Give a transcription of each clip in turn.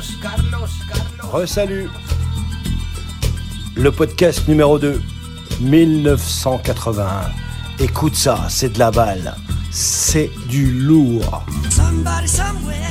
Carlos, Carlos, Carlos. Le podcast numéro 2, 1981. Écoute ça, c'est de la balle. C'est du lourd. Somebody, somewhere.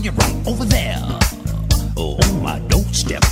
on your right over there. Oh, my, don't step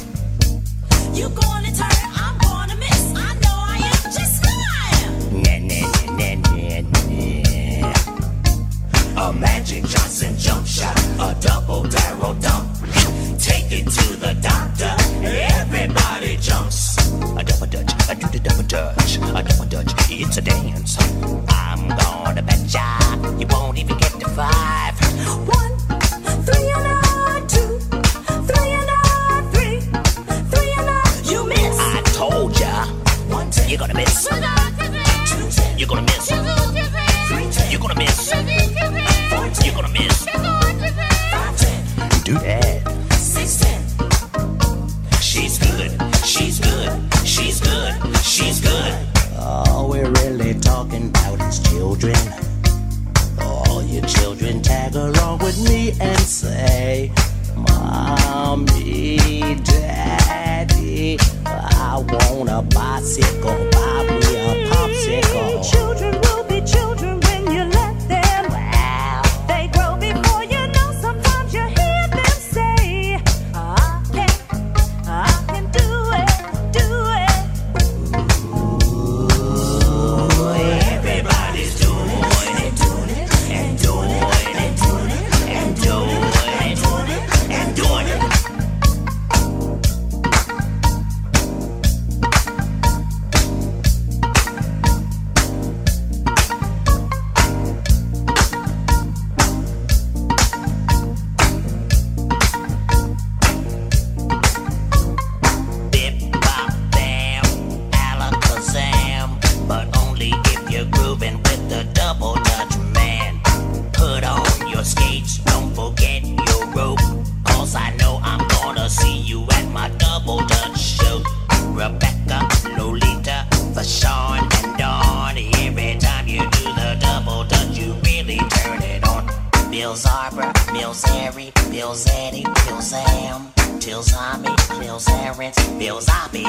Rebecca, Lolita, Fashawn, and Dawn. Every time you do the double dutch, you really turn it on. Bill Arbor, Bill Harry, Bill Eddie, Bill Sam,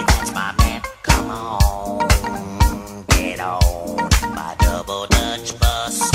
that's my man. Come on, get on my double dutch bus.